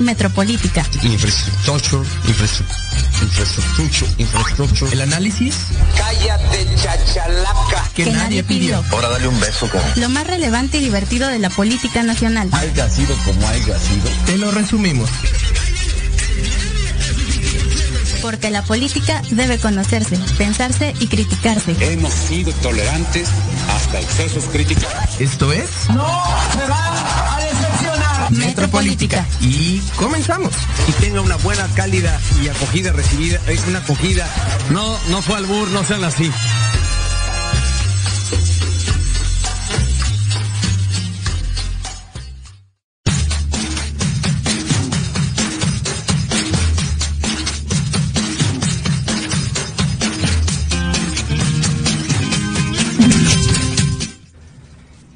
Metropolítica. Infrastructure, infrastructure, infrastructure, El análisis Cállate, chachalaca. que, Que nadie nadie pidió. pidió. Ahora dale un beso con... Lo más relevante y divertido de la política nacional. Haiga sido como haiga sido. Te lo resumimos. Porque la política debe conocerse, pensarse y criticarse. Hemos sido tolerantes hasta excesos críticos. Esto es Metropolítica. Y comenzamos. y tenga una buena, cálida y acogida recibida, es una acogida. No, no fue albur, no sean así.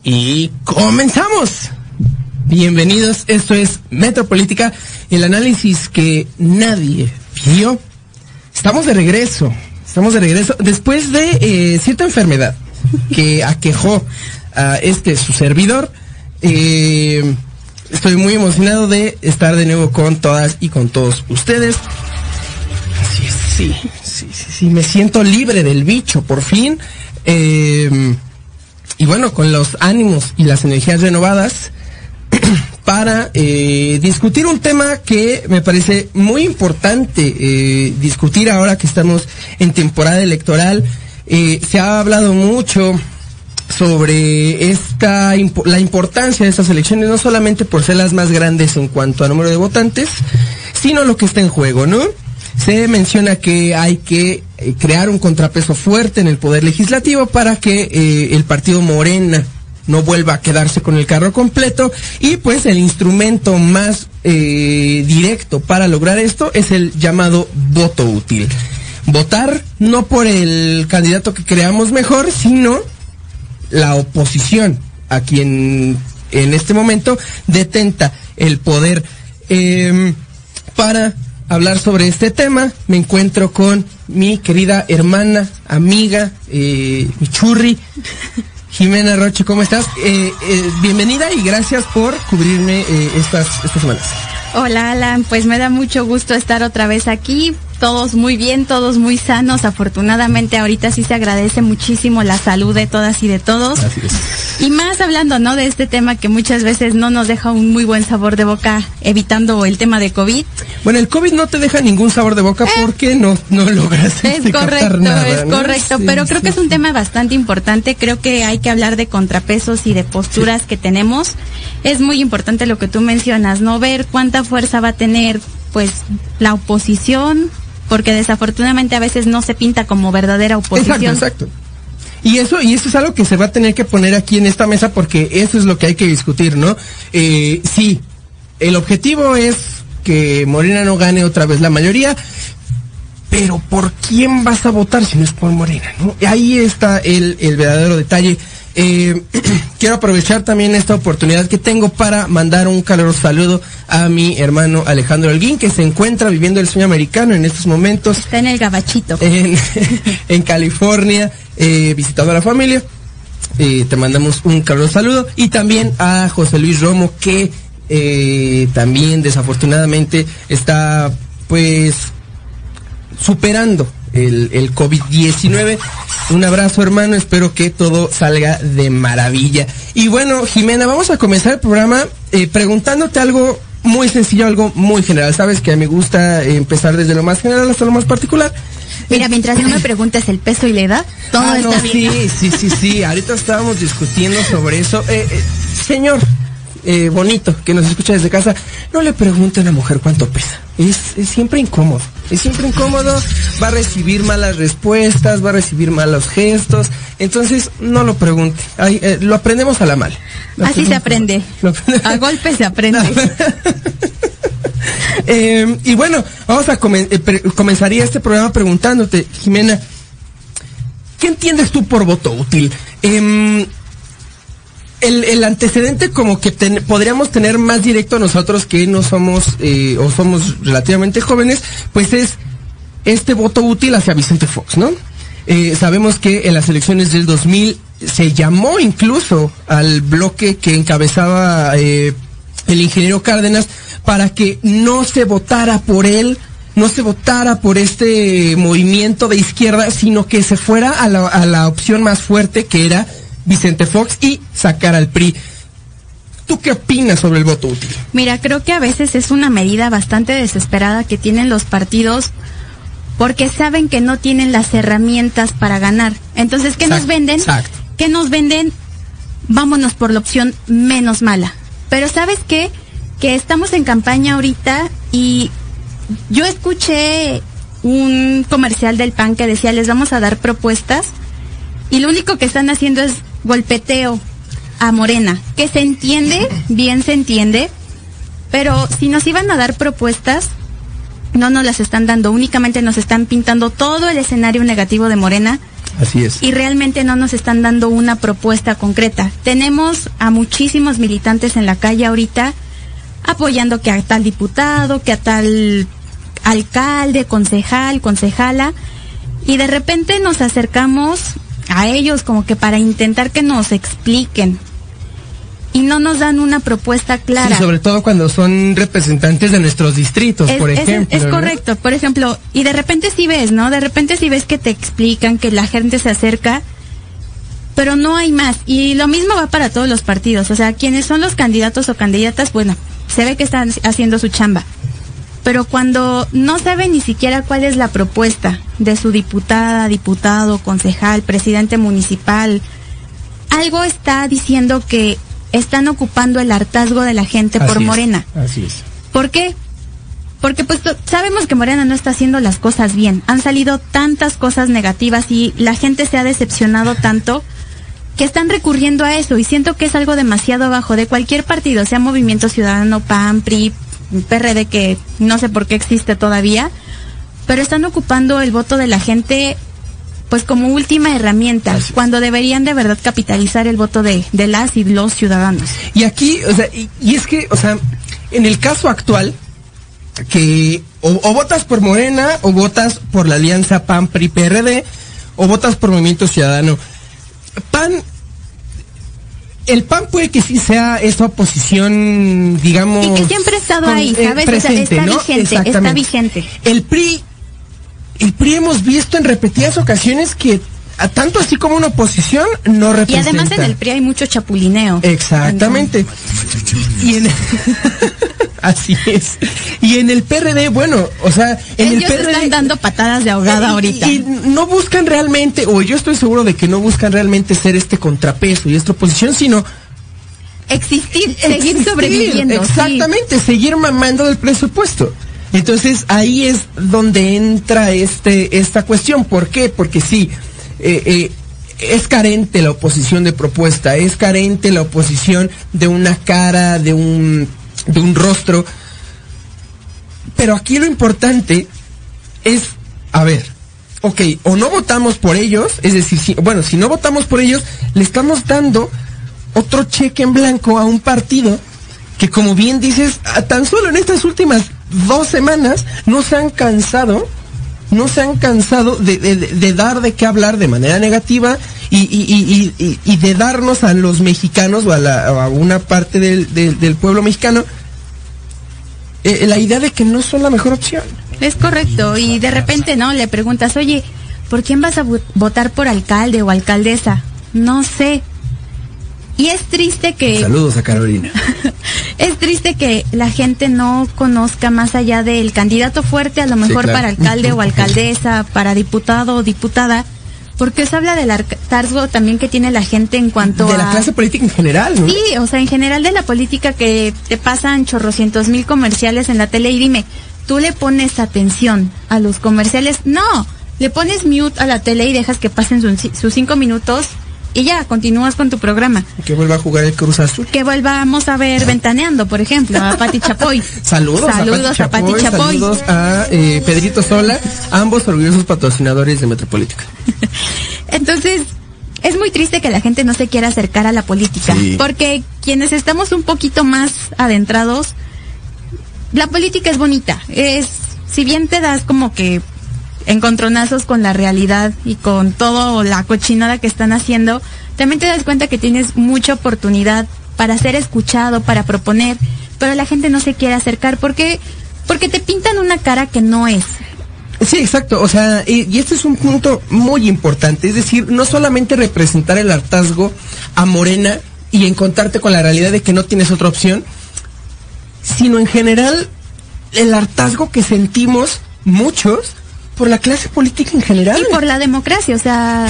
Y comenzamos. Bienvenidos, esto es Metropolítica, el análisis que nadie pidió. Estamos de regreso, estamos de regreso después de eh, cierta enfermedad que aquejó a este su servidor. Eh, estoy muy emocionado de estar de nuevo con todas y con todos ustedes. Sí, sí, sí, sí, me siento libre del bicho, por fin. Eh, y bueno, con los ánimos y las energías renovadas para eh, discutir un tema que me parece muy importante eh, discutir ahora que estamos en temporada electoral. Eh, se ha hablado mucho sobre esta la importancia de estas elecciones, no solamente por ser las más grandes en cuanto a número de votantes, sino lo que está en juego, ¿no? Se menciona que hay que eh, crear un contrapeso fuerte en el poder legislativo para que eh, el partido Morena no vuelva a quedarse con el carro completo y pues el instrumento más eh, directo para lograr esto es el llamado voto útil. Votar no por el candidato que creamos mejor, sino la oposición a quien en este momento detenta el poder. Em, para hablar sobre este tema me encuentro con mi querida hermana, amiga, eh, mi churri, Jimena Roche, ¿cómo estás? Eh, eh, bienvenida y gracias por cubrirme eh, estas, estas semanas. Hola Alan, pues me da mucho gusto estar otra vez aquí. Todos muy bien, todos muy sanos. Afortunadamente ahorita sí se agradece muchísimo la salud de todas y de todos. Así es. Y más hablando, ¿no? De este tema que muchas veces no nos deja un muy buen sabor de boca, evitando el tema de COVID. Bueno, el COVID no te deja ningún sabor de boca porque no, no logras Es este, correcto, nada, es ¿no? correcto, Sí, pero creo que es un tema bastante importante. Creo que hay que hablar de contrapesos y de posturas que tenemos. Es muy importante lo que tú mencionas, no ver cuánta fuerza va a tener, pues, la oposición, porque desafortunadamente a veces no se pinta como verdadera oposición. Exacto, exacto. Y eso, y eso es algo que se va a tener que poner aquí en esta mesa porque eso es lo que hay que discutir, ¿no? Eh, sí, el objetivo es que Morena no gane otra vez la mayoría, pero ¿por quién vas a votar si no es por Morena, no? Ahí está el, el verdadero detalle. Eh, quiero aprovechar también esta oportunidad que tengo para mandar un caluroso saludo a mi hermano Alejandro Alguín, que se encuentra viviendo el sueño americano en estos momentos Está en el gabachito. en, en California, eh, visitando a la familia. Eh, te mandamos un caluroso saludo. Y también a José Luis Romo, que eh, también desafortunadamente está pues superando el, el COVID-19. Un abrazo hermano, espero que todo salga de maravilla. Y bueno, Jimena, vamos a comenzar el programa eh, preguntándote algo muy sencillo, algo muy general. Sabes que a mí me gusta empezar desde lo más general hasta lo más particular. Mira, mientras no me preguntes el peso y la edad, todo Ah, está no, bien. sí, sí, sí, sí. Ahorita estábamos discutiendo sobre eso. Eh, eh, señor, eh, bonito, que nos escucha desde casa, no le pregunte a una mujer cuánto pesa. Es, es siempre incómodo. Es siempre incómodo. Va a recibir malas respuestas, va a recibir malos gestos. Entonces, no lo pregunte. Ay, eh, lo aprendemos a la mal. Lo Así se aprende. Aprendemos- A golpe se aprende. Eh, y bueno, vamos a comen- eh, comenzaría este programa preguntándote, Jimena, ¿qué entiendes tú por voto útil? El, el antecedente como que ten- podríamos tener más directo nosotros que no somos eh, o somos relativamente jóvenes, pues es este voto útil hacia Vicente Fox, ¿no? Eh, sabemos que en las elecciones del 2000 se llamó incluso al bloque que encabezaba eh, el ingeniero Cárdenas para que no se votara por él, no se votara por este movimiento de izquierda, sino que se fuera a la, a la opción más fuerte que era Vicente Fox y sacar al PRI. ¿Tú qué opinas sobre el voto útil? Mira, creo que a veces es una medida bastante desesperada que tienen los partidos porque saben que no tienen las herramientas para ganar. Entonces, ¿qué nos venden? exacto. ¿Qué nos venden? Vámonos por la opción menos mala. Pero ¿sabes qué? Que estamos en campaña ahorita y yo escuché un comercial del PAN que decía, les vamos a dar propuestas y lo único que están haciendo es golpeteo a Morena, que se entiende, bien se entiende, pero si nos iban a dar propuestas, no nos las están dando, únicamente nos están pintando todo el escenario negativo de Morena Así es. y realmente no nos están dando una propuesta concreta. Tenemos a muchísimos militantes en la calle ahorita apoyando que a tal diputado, que a tal alcalde, concejal, concejala, y de repente nos acercamos a ellos como que para intentar que nos expliquen y no nos dan una propuesta clara. Sí, sobre todo cuando son representantes de nuestros distritos, Es, por es- ejemplo. es ¿no? correcto, por ejemplo, y de repente sí ves, ¿no? De repente sí ves que te explican, que la gente se acerca, pero no hay más. Y lo mismo va para todos los partidos, o sea, quienes son los candidatos o candidatas, bueno, se ve que están haciendo su chamba. Pero cuando no saben ni siquiera cuál es la propuesta de su diputada, diputado, concejal, presidente municipal, algo está diciendo que están ocupando el hartazgo de la gente por es, Morena. Así es. ¿Por qué? Porque pues sabemos que Morena no está haciendo las cosas bien. Han salido tantas cosas negativas y la gente se ha decepcionado tanto que están recurriendo a eso y siento que es algo demasiado bajo de cualquier partido, sea Movimiento Ciudadano, PAN, PRI, PRD que no sé por qué existe todavía, pero están ocupando el voto de la gente pues como última herramienta, cuando deberían de verdad capitalizar el voto de, de las y los ciudadanos. Y aquí, o sea, y, y es que, o sea, en el caso actual, que o, o votas por Morena, o votas por la alianza PAN, PRI, PRD, o votas por Movimiento Ciudadano. PAN, el PAN puede que sí sea esta oposición, digamos... Y que siempre ha estado con- ahí, eh, ¿sabes? O sea, presente, está ¿no? vigente, está vigente. El PRI, el PRI hemos visto en repetidas ocasiones que a tanto así como una oposición no Y representa. además en el PRI hay mucho chapulineo. Exactamente. Y en así es. Y en el PRD, bueno, o sea, en Ellos el PRD están dando patadas de ahogada y- ahorita. Y, no buscan realmente, o yo estoy seguro de que no buscan realmente ser este contrapeso y esta oposición, sino Existir, seguir sobreviviendo. sí. Exactamente, seguir mamando del presupuesto. Entonces ahí es donde entra este esta cuestión. ¿Por qué? Porque sí, eh, eh, es carente la oposición de propuesta, es carente la oposición de una cara, de un, de un rostro. Pero aquí lo importante es, a ver, ok, o no votamos por ellos, es decir, si, bueno, si no votamos por ellos, le estamos dando otro cheque en blanco a un partido que como bien dices, tan solo en estas últimas dos semanas no se han cansado, no se han cansado de, de- de- dar de qué hablar de manera negativa y, y- y- y- de darnos a los mexicanos o a, la- a una parte del- del pueblo mexicano eh, la idea de que no son la mejor opción. Es correcto. Y de repente, ¿no? Le preguntas, oye, ¿por quién vas a vo- votar por alcalde o alcaldesa? No sé. Y es triste que... Saludos a Carolina. Es triste que la gente no conozca más allá del candidato fuerte, a lo mejor claro. para alcalde o alcaldesa, para diputado o diputada, porque se habla del hartazgo también que tiene la gente en cuanto De a... la clase política en general, ¿no? Sí, o sea, en general de la política que te pasan chorrocientos mil comerciales en la tele y dime, ¿tú le pones atención a los comerciales? No, le pones mute a la tele y dejas que pasen sus, sus cinco minutos y ya, continúas con tu programa. Que vuelva a jugar el Cruz Azul. Que volvamos a ver Ventaneando, por ejemplo, a Pati Chapoy. Saludos, Saludos a Pati Chapoy, saludos a eh, Pedrito Sola, ambos orgullosos patrocinadores de Metropolítica. Entonces, es muy triste que la gente no se quiera acercar a la política, Sí. porque quienes estamos un poquito más adentrados, la política es bonita. Es, si bien te das como que encontronazos con la realidad y con todo la cochinada que están haciendo, también te das cuenta que tienes mucha oportunidad para ser escuchado, para proponer, pero la gente no se quiere acercar porque porque te pintan una cara que no es. Sí, exacto. O sea, y, y este es un punto muy importante. Es decir, no solamente representar el hartazgo a Morena y encontrarte con la realidad de que no tienes otra opción, sino en general el hartazgo que sentimos muchos por la clase política en general. Y por la democracia, o sea,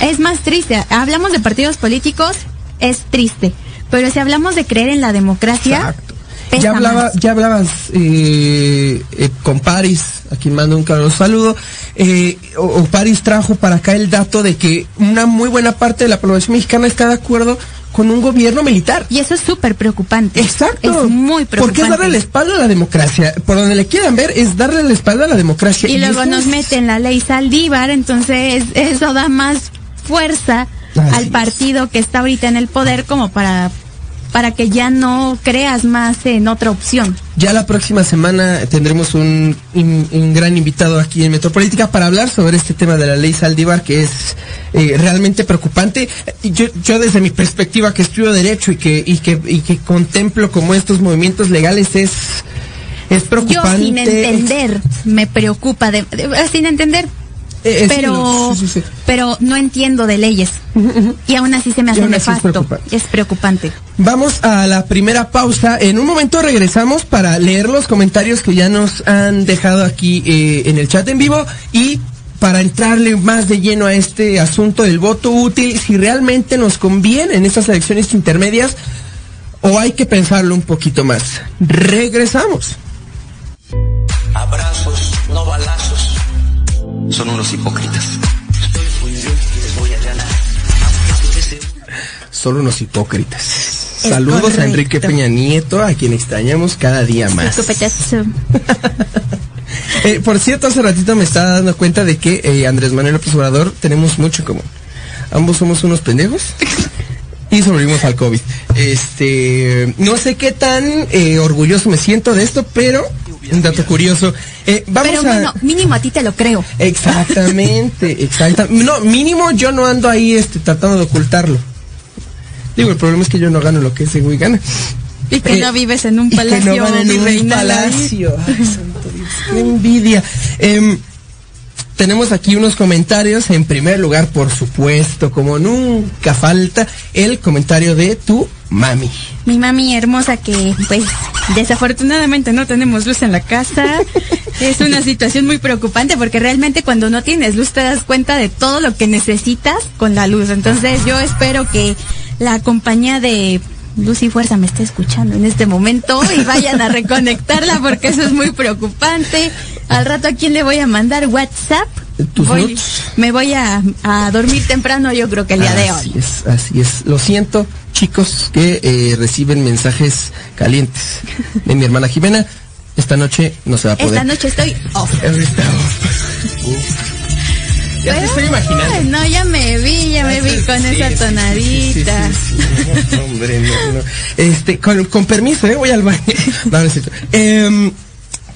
es más triste. Hablamos de partidos políticos, es triste. Pero si hablamos de creer en la democracia, Exacto. Ya, hablaba, ya hablabas eh, eh, con Paris, a quien mando un caluroso saludo. eh, o, o Paris trajo para acá el dato de que una muy buena parte de la población mexicana está de acuerdo con un gobierno militar. Y eso es súper preocupante. Exacto. Es muy preocupante. Porque es darle la espalda a la democracia. Por donde le quieran ver, es darle la espalda a la democracia. Y luego nos es- meten la ley Saldívar, entonces eso da más fuerza Así al es. partido que está ahorita en el poder como para para que ya no creas más en otra opción. Ya la próxima semana tendremos un, un- un gran invitado aquí en Metropolítica para hablar sobre este tema de la ley Saldívar, que es eh, realmente preocupante. Y Yo, yo desde mi perspectiva que estudio Derecho y que, y que, y que contemplo como estos movimientos legales es, es Yo preocupante. sin entender me preocupa de, de- sin entender, Eh, eh, pero lo- sí, sí, sí. pero no entiendo de leyes y aún así se me hace así es nefasto. preocupante. Es preocupante. Vamos a la primera pausa. En un momento regresamos para leer los comentarios que ya nos han dejado aquí eh, en el chat en vivo y para entrarle más de lleno a este asunto del voto útil, si realmente nos conviene en estas elecciones intermedias o hay que pensarlo un poquito más. Regresamos. Abrazos, no balazos. Son unos hipócritas. Solo unos hipócritas. Es Saludos a correcto. Enrique Peña Nieto, a quien extrañamos cada día más. Escopetazo. Eh, por cierto, hace ratito me estaba dando cuenta de que eh, Andrés Manuel López Obrador tenemos mucho en común. Ambos somos unos pendejos y sobrevivimos al COVID. Este, no sé qué tan eh, orgulloso me siento de esto, pero un dato curioso. Eh, vamos Pero a... bueno, mínimo a ti te lo creo. Exactamente, exactamente. No, mínimo yo no ando ahí este, tratando de ocultarlo. Digo, el problema es que yo no gano lo que ese güey gana. Y que Eh, no vives en un y que palacio no van en un palacio. Ay, santo Dios, qué envidia. Em, tenemos aquí unos comentarios. En primer lugar, por supuesto, como nunca falta, el comentario de tu mami. Mi mami hermosa que pues desafortunadamente no tenemos luz en la casa. Es una situación muy preocupante porque realmente cuando no tienes luz te das cuenta de todo lo que necesitas con la luz. Entonces yo espero que la compañía de Luz y Fuerza me esté escuchando en este momento y vayan a reconectarla porque eso es muy preocupante. Al rato a quién le voy a mandar WhatsApp. Tus Voy- me voy a, a dormir temprano yo creo que el día de Así hoy. es, así es. Lo siento, chicos, que eh, reciben mensajes calientes de mi hermana Jimena. Esta noche no se va a poder. Esta noche estoy off. Ya te estoy imaginando. No, ya me vi, ya me vi con Sí, esa tonadita. sí, sí, sí. No, hombre, no, no. Este, con, con permiso, ¿eh? voy al baño. No, no es cierto. Em,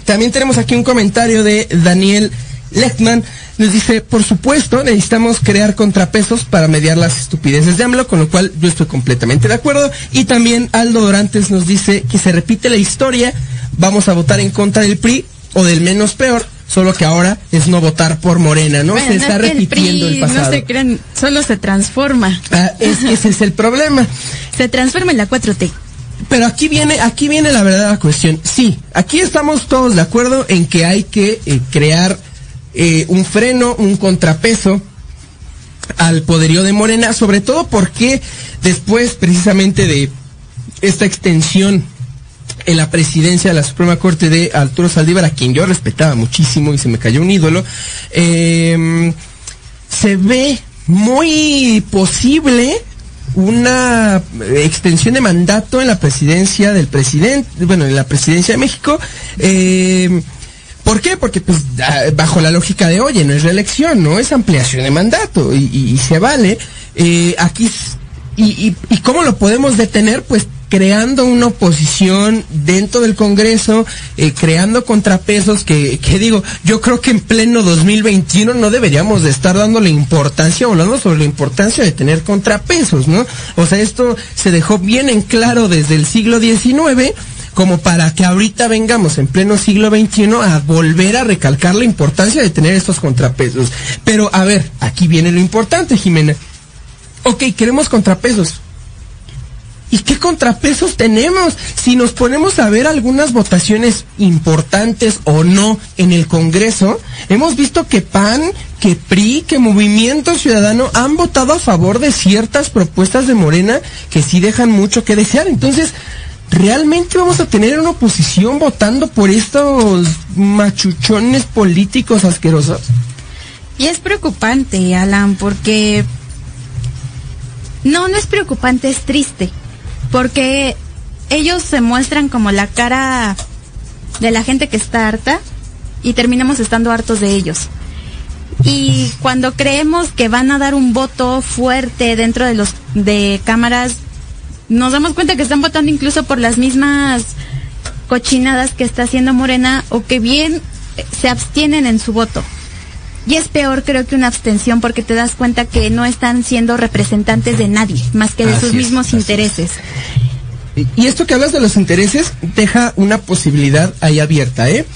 también tenemos aquí un comentario de Daniel Lechtman. Nos dice, por supuesto, necesitamos crear contrapesos para mediar las estupideces de AMLO, con lo cual yo estoy completamente de acuerdo. Y también Aldo Dorantes nos dice que se repite la historia, vamos a votar en contra del PRI o del menos peor, solo que ahora es no votar por Morena, ¿no? Bueno, se no está es el repitiendo el, PRI pasado. No se crean, solo se transforma. Ah, es que ese es el problema. Se transforma en la 4T. Pero aquí viene, aquí viene la verdadera cuestión. Sí, aquí estamos todos de acuerdo en que hay que eh, crear eh, un freno, un contrapeso al poderío de Morena, sobre todo porque después precisamente de esta extensión en la presidencia de la Suprema Corte de Arturo Saldívar, a quien yo respetaba muchísimo y se me cayó un ídolo, eh, se ve muy posible una extensión de mandato en la presidencia del presidente, bueno, en la presidencia de México. Eh, ¿Por qué? Porque pues bajo la lógica de, oye, no es reelección, no es ampliación de mandato y, se vale. Eh, aquí, y, y, ¿y cómo lo podemos detener? Pues creando una oposición dentro del Congreso, eh, creando contrapesos que, que digo, yo creo que en pleno 2021 no deberíamos de estar dándole importancia hablando sobre la importancia de tener contrapesos, ¿no? O sea, esto se dejó bien en claro desde el siglo XIX como para que ahorita vengamos en pleno siglo XXI a volver a recalcar la importancia de tener estos contrapesos. Pero a ver, aquí viene lo importante, Jimena. Ok, queremos contrapesos. ¿Y qué contrapesos tenemos? Si nos ponemos a ver algunas votaciones importantes o no en el Congreso, hemos visto que PAN, que PRI, que Movimiento Ciudadano han votado a favor de ciertas propuestas de Morena que sí dejan mucho que desear. Entonces, ¿realmente vamos a tener una oposición votando por estos machuchones políticos asquerosos? Y es preocupante, Alan, porque... No, no es preocupante, es triste. Porque ellos se muestran como la cara de la gente que está harta y terminamos estando hartos de ellos. Y cuando creemos que van a dar un voto fuerte dentro de los de cámaras nos damos cuenta que están votando incluso por las mismas cochinadas que está haciendo Morena o que bien se abstienen en su voto. Y es peor creo que una abstención porque te das cuenta que no están siendo representantes de nadie, más que de sus mismos intereses. Y esto que hablas de los intereses deja una posibilidad ahí abierta, ¿eh?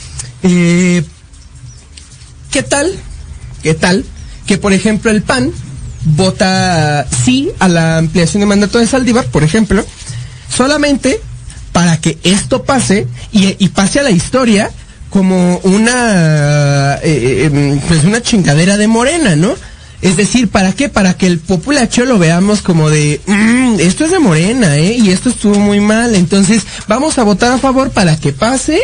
eh ¿Qué tal? ¿Qué tal? Que por ejemplo el PAN vota sí a la ampliación de mandato de Saldívar, por ejemplo, solamente para que esto pase y, pase a la historia como una eh, eh, em, pues una chingadera de Morena, ¿no? Es decir, ¿para qué? Para que el populacho lo veamos como de, mm, esto es de Morena, ¿eh? Y esto estuvo muy mal. Entonces, vamos a votar a favor para que pase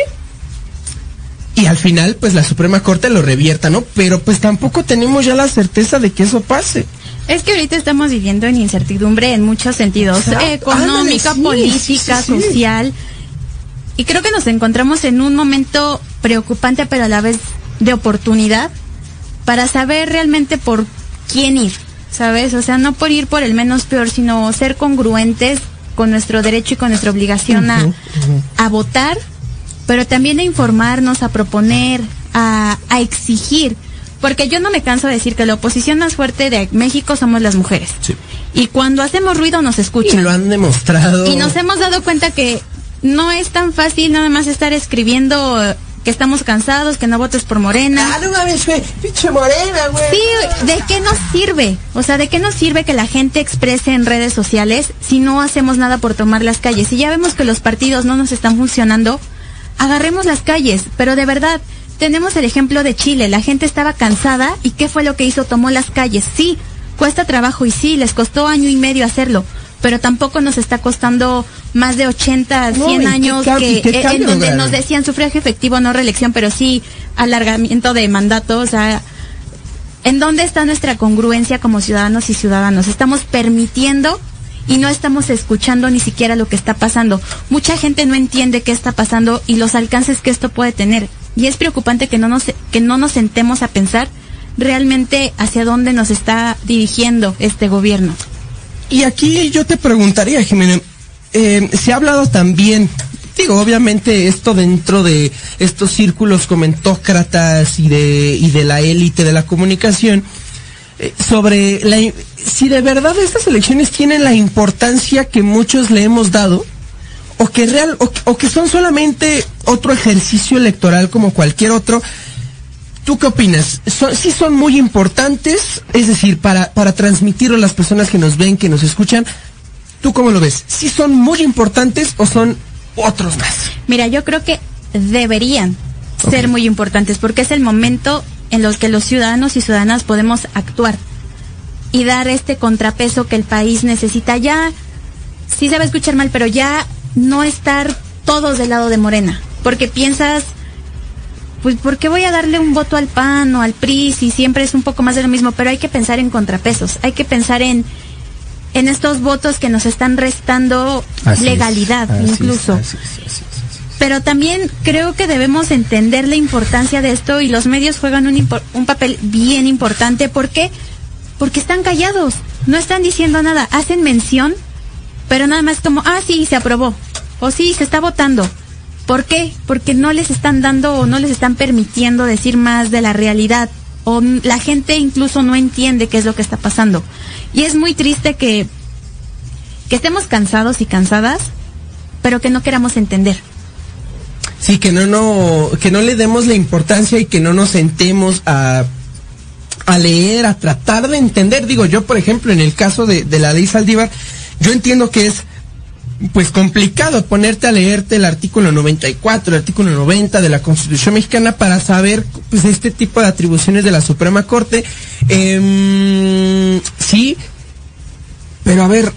y al final pues la Suprema Corte lo revierta, ¿no? Pero pues tampoco tenemos ya la certeza de que eso pase. Es que ahorita estamos viviendo en incertidumbre en muchos sentidos, económica, política, social. Y creo que nos encontramos en un momento preocupante, pero a la vez de oportunidad, para saber realmente por quién ir, ¿sabes? O sea, no por ir por el menos peor, sino ser congruentes con nuestro derecho y con nuestra obligación a, a votar pero también a informarnos, a proponer, a, exigir. Porque yo no me canso de decir que la oposición más fuerte de México somos las mujeres. Y cuando hacemos ruido nos escuchan. Y lo han demostrado. Y nos hemos dado cuenta que no es tan fácil nada más estar escribiendo que estamos cansados, que no votes por Morena. Ah, no mames, pinche Morena, güey. Sí, ¿de qué nos sirve? O sea, ¿de qué nos sirve que la gente exprese en redes sociales si no hacemos nada por tomar las calles? Si ya vemos que los partidos no nos están funcionando, agarremos las calles, pero de verdad, tenemos el ejemplo de Chile, la gente estaba cansada y ¿qué fue lo que hizo? Tomó las calles. Sí, cuesta trabajo y sí, les costó año y medio hacerlo, pero tampoco nos está costando más de 80, 100 años que eh, en donde nos decían sufragio efectivo, no reelección, pero sí alargamiento de mandato, o sea, ¿en dónde está nuestra congruencia como ciudadanos y ciudadanos? Estamos permitiendo y no estamos escuchando ni siquiera lo que está pasando. Mucha gente no entiende qué está pasando y los alcances que esto puede tener. Y es preocupante que no nos, que no nos sentemos a pensar realmente hacia dónde nos está dirigiendo este gobierno. Y aquí yo te preguntaría, Jimena, eh, se ha hablado también, digo, obviamente esto dentro de estos círculos comentócratas y de, y de la élite de la comunicación, eh, sobre la, si de verdad estas elecciones tienen la importancia que muchos le hemos dado, o que real, o, que son solamente otro ejercicio electoral como cualquier otro. ¿Tú qué opinas? Son, sí son muy importantes, es decir, para, para transmitirlo a las personas que nos ven, que nos escuchan. ¿Tú cómo lo ves? ¿Sí son muy importantes o son otros más? Mira, yo creo que deberían ser muy importantes porque es el momento en los que los ciudadanos y ciudadanas podemos actuar y dar este contrapeso que el país necesita. Ya, sí se va a escuchar mal, pero ya no estar todos del lado de Morena, porque piensas, pues, ¿por qué voy a darle un voto al PAN o al PRI si siempre es un poco más de lo mismo? Pero hay que pensar en contrapesos, hay que pensar en en estos votos que nos están restando legalidad incluso. Pero también creo que debemos entender la importancia de esto y los medios juegan un, un papel bien importante. ¿Por qué? Porque están callados, no están diciendo nada, hacen mención, pero nada más como, ah, sí, se aprobó, o sí, se está votando. ¿Por qué? Porque no les están dando o no les están permitiendo decir más de la realidad, o la gente incluso no entiende qué es lo que está pasando. Y es muy triste que, que estemos cansados y cansadas, pero que no queramos entender. Sí, que no, no, que no le demos la importancia y que no nos sentemos a, a leer, a tratar de entender. Digo, yo, por ejemplo, en el caso de, de la ley Saldívar, yo entiendo que es pues complicado ponerte a leerte el artículo 94, el artículo 90 de la Constitución mexicana para saber pues este tipo de atribuciones de la Suprema Corte. Em, sí, pero a ver.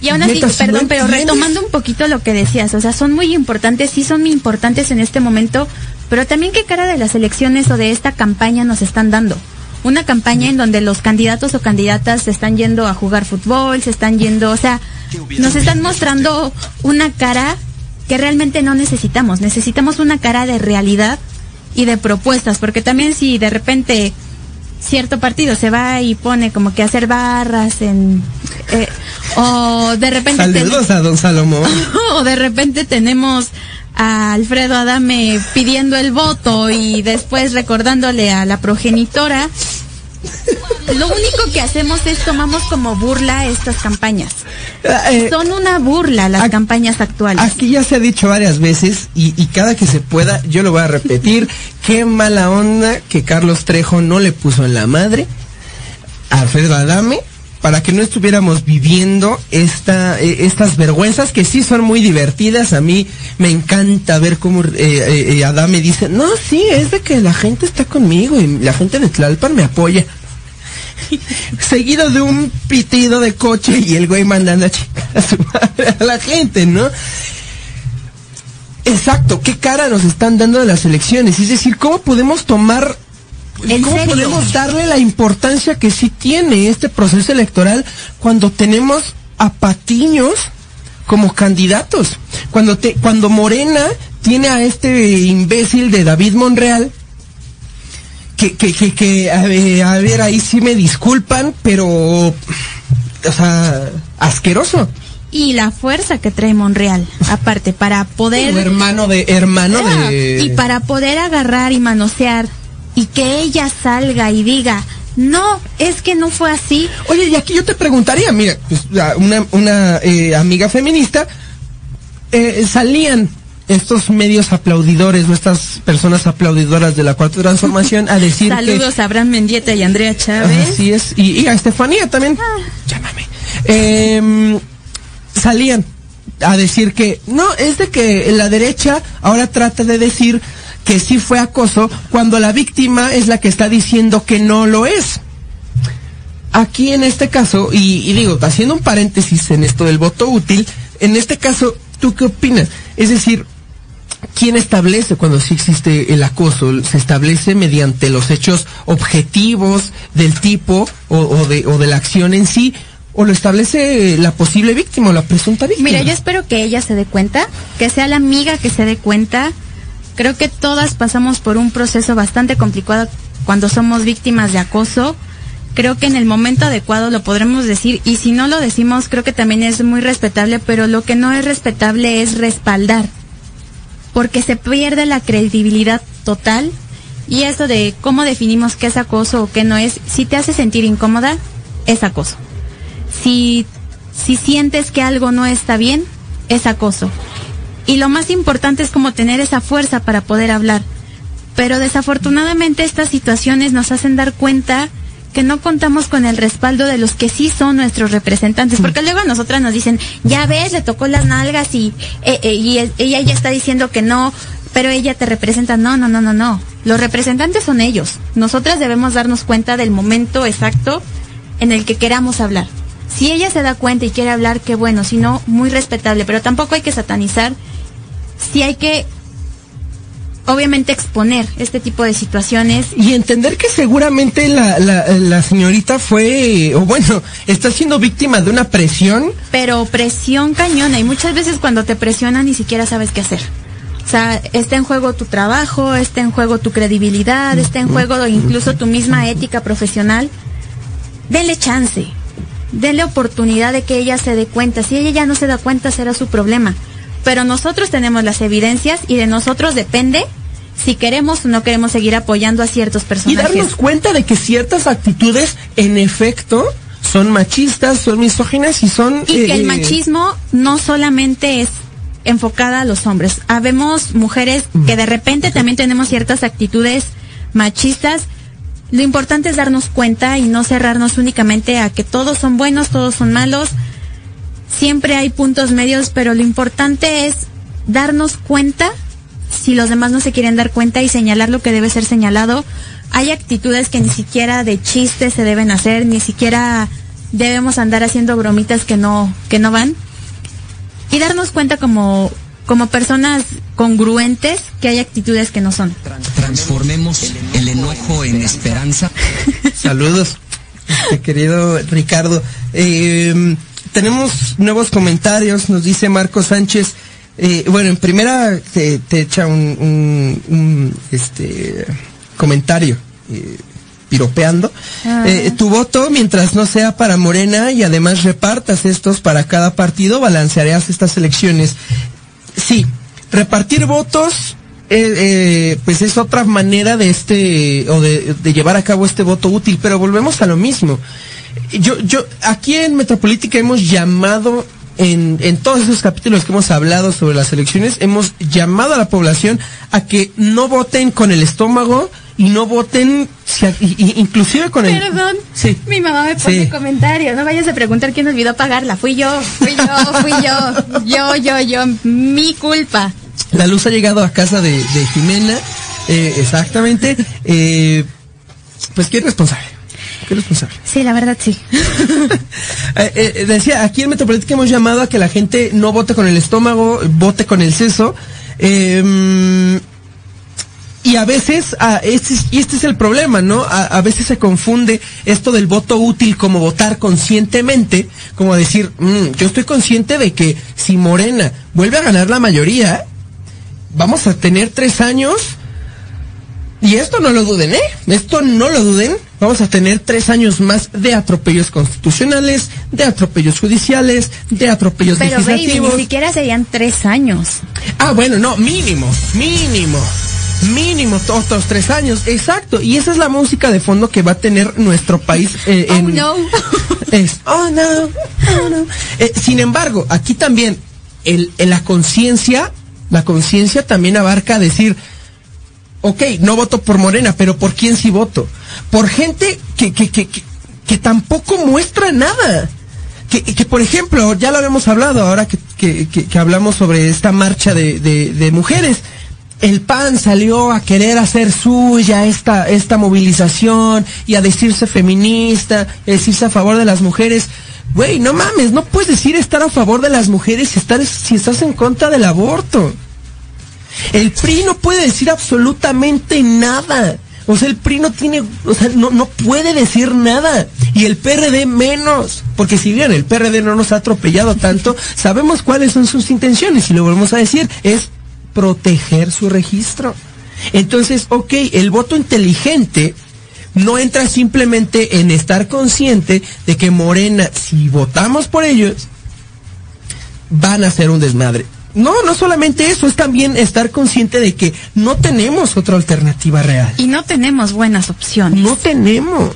Y aún así, perdón, pero retomando un poquito lo que decías, o sea, son muy importantes, sí son muy importantes en este momento, pero también qué cara de las elecciones o de esta campaña nos están dando. Una campaña en donde los candidatos o candidatas se están yendo a jugar fútbol, se están yendo, o sea, nos están mostrando una cara que realmente no necesitamos. Necesitamos una cara de realidad y de propuestas, porque también si de repente cierto partido se va y pone como que hacer barras en eh, o de repente ten- Saludos a don Salomón. o de repente tenemos a Alfredo Adame pidiendo el voto y después recordándole a la progenitora. Lo único que hacemos es tomamos como burla estas campañas. Eh, Son una burla las campañas actuales. Aquí ya se ha dicho varias veces y, y cada que se pueda yo lo voy a repetir. Qué mala onda que Carlos Trejo no le puso en la madre a Alfredo Adame para que no estuviéramos viviendo esta, eh, estas vergüenzas que sí son muy divertidas. A mí me encanta ver cómo eh, eh, eh, Adame dice, no, sí, es de que la gente está conmigo y la gente de Tlalpan me apoya. Seguido de un pitido de coche y el güey mandando a a su madre a la gente, ¿no? Exacto, ¿qué cara nos están dando de las elecciones? Es decir, ¿cómo podemos tomar, ¿En cómo serio? podemos darle la importancia que sí tiene este proceso electoral cuando tenemos a patiños como candidatos? Cuando te, cuando Morena tiene a este imbécil de David Monreal, que, que, que, que a, ver, a ver, ahí sí me disculpan, pero, o sea, asqueroso. Y la fuerza que trae Monreal, aparte, para poder... Hermano de, hermano Ah, de... Y para poder agarrar y manosear y que ella salga y diga, no, es que no fue así. Oye, y aquí yo te preguntaría, mira, pues, una, una eh, amiga feminista, eh, salían estos medios aplaudidores, o estas personas aplaudidoras de la cuarta transformación a decir Saludos a Abraham Mendieta y Andrea. Chávez. Así es, y, y a Estefanía también. Llámame. Em, salían a decir que no, es de que la derecha ahora trata de decir que sí fue acoso cuando la víctima es la que está diciendo que no lo es. Aquí en este caso, y, digo, haciendo un paréntesis en esto del voto útil, en este caso, ¿tú qué opinas? Es decir, ¿quién establece cuando sí existe el acoso? ¿Se establece mediante los hechos objetivos del tipo o, o de, o de la acción en sí? ¿O lo establece la posible víctima o la presunta víctima? Mira, yo espero que ella se dé cuenta, que sea la amiga que se dé cuenta. Creo que todas pasamos por un proceso bastante complicado cuando somos víctimas de acoso. Creo que en el momento adecuado lo podremos decir y si no lo decimos creo que también es muy respetable, pero lo que no es respetable es respaldar. Porque se pierde la credibilidad total y eso de cómo definimos qué es acoso o qué no es, si te hace sentir incómoda, es acoso. Si, si sientes que algo no está bien, es acoso. Y lo más importante es como tener esa fuerza para poder hablar. Pero desafortunadamente estas situaciones nos hacen dar cuenta que no contamos con el respaldo de los que sí son nuestros representantes, porque luego a nosotras nos dicen, ya ves, le tocó las nalgas y, eh, eh, y ella ya está diciendo que no, pero ella te representa. No, no, no, no, no. Los representantes son ellos. Nosotras debemos darnos cuenta del momento exacto en el que queramos hablar. Si ella se da cuenta y quiere hablar, qué bueno, si no, muy respetable, pero tampoco hay que satanizar. Si hay que, obviamente, exponer este tipo de situaciones Y entender que seguramente la, la, la señorita fue, o bueno, está siendo víctima de una presión. pero presión cañona y muchas veces cuando te presionan ni siquiera sabes qué hacer. O sea, está en juego tu trabajo, está en juego tu credibilidad, está en juego incluso tu misma ética profesional. Denle chance, denle oportunidad de que ella se dé cuenta. Si ella ya no se da cuenta, será su problema. Pero nosotros tenemos las evidencias y de nosotros depende si queremos o no queremos seguir apoyando a ciertos Y personajes. darnos cuenta de que ciertas actitudes, en efecto, son machistas, son misóginas y son... Y que el eh, machismo no solamente es enfocada a los hombres. Habemos mujeres que de repente también tenemos ciertas actitudes machistas. Lo importante es darnos cuenta y no cerrarnos únicamente a que todos son buenos, todos son malos. Siempre hay puntos medios, pero lo importante es darnos cuenta si los demás no se quieren dar cuenta y señalar lo que debe ser señalado. Hay actitudes que ni siquiera de chiste se deben hacer, ni siquiera debemos andar haciendo bromitas que no, que no van. Y darnos cuenta como, como personas congruentes que hay actitudes que no son. Transformemos el enojo en esperanza. Saludos, este querido Ricardo. Eh, tenemos nuevos comentarios, nos dice Marco Sánchez. Eh, bueno, en primera te, te echa un, un, un, este comentario eh, piropeando. Ah. Eh, tu voto, mientras no sea para Morena y además repartas estos para cada partido, balancearás estas elecciones. Sí, repartir votos eh, eh, pues es otra manera de este o de, de llevar a cabo este voto útil, pero volvemos a lo mismo. Yo, yo, aquí en Metropolítica hemos llamado en, en todos esos capítulos que hemos hablado sobre las elecciones, hemos llamado a la población a que no voten con el estómago y no voten, inclusive con el... Perdón. Sí. Mi mamá me pone Sí. comentarios. No vayas a preguntar quién olvidó pagarla. Fui yo, fui yo, fui yo. Yo, yo, yo. Mi culpa. La luz ha llegado a casa de, de Jimena, eh, exactamente. Eh, pues qué responsable, qué responsable. Sí, la verdad sí. Eh, eh, decía, aquí en Metropolítica hemos llamado a que la gente no vote con el estómago, vote con el seso. Eh, y a veces, ah, este es, y este es el problema, ¿no? A, a veces se confunde esto del voto útil como votar conscientemente, como decir, "Mm, yo estoy consciente de que si Morena vuelve a ganar la mayoría, vamos a tener tres años y esto no lo duden, ¿eh? Esto no lo duden. Vamos a tener tres años más de atropellos constitucionales, de atropellos judiciales, de atropellos Pero baby, legislativos. ni siquiera serían tres años. Ah, bueno, no, mínimo, mínimo, mínimo todos los tres años, exacto. Y esa es la música de fondo que va a tener nuestro país. eh, Oh en- no. es, oh no, oh no. Eh, sin embargo, aquí también el, el- la conciencia, la conciencia también abarca decir, ok, no voto por Morena, pero ¿por quién sí voto? Por gente que, que, que, que, que tampoco muestra nada. Que, que, por ejemplo, ya lo habíamos hablado ahora que, que, que- hablamos sobre esta marcha de, de, de mujeres. El PAN salió a querer hacer suya esta, esta movilización y a decirse feminista, a decirse a favor de las mujeres. Güey, no mames, no puedes decir estar a favor de las mujeres si, estar, si estás en contra del aborto. El PRI no puede decir absolutamente nada. O sea, el PRI no tiene, o sea, no, no puede decir nada. Y el PRD menos. Porque si bien el PRD no nos ha atropellado tanto, sabemos cuáles son sus intenciones. Y lo volvemos a decir, es proteger su registro. Entonces, ok, el voto inteligente no entra simplemente en estar consciente de que Morena, si votamos por ellos, van a hacer un desmadre. No, no solamente eso, es también estar consciente de que no tenemos otra alternativa real. Y no tenemos buenas opciones. No tenemos.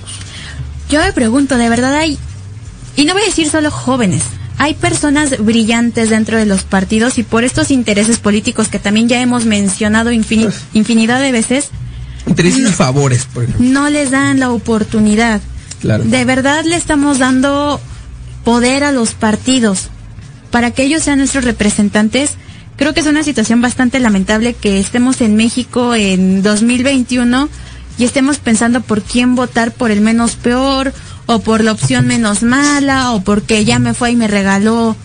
Yo me pregunto, ¿de verdad hay, y no voy a decir solo jóvenes, hay personas brillantes dentro de los partidos y por estos intereses políticos que también ya hemos mencionado Pues. infinidad de veces, Intereses y favores, por ejemplo. no les dan la oportunidad. Claro. De verdad le estamos dando poder a los partidos para que ellos sean nuestros representantes. Creo que es una situación bastante lamentable que estemos en México en 2021 y estemos pensando por quién votar por el menos peor o por la opción menos mala o porque ya me fue y me regaló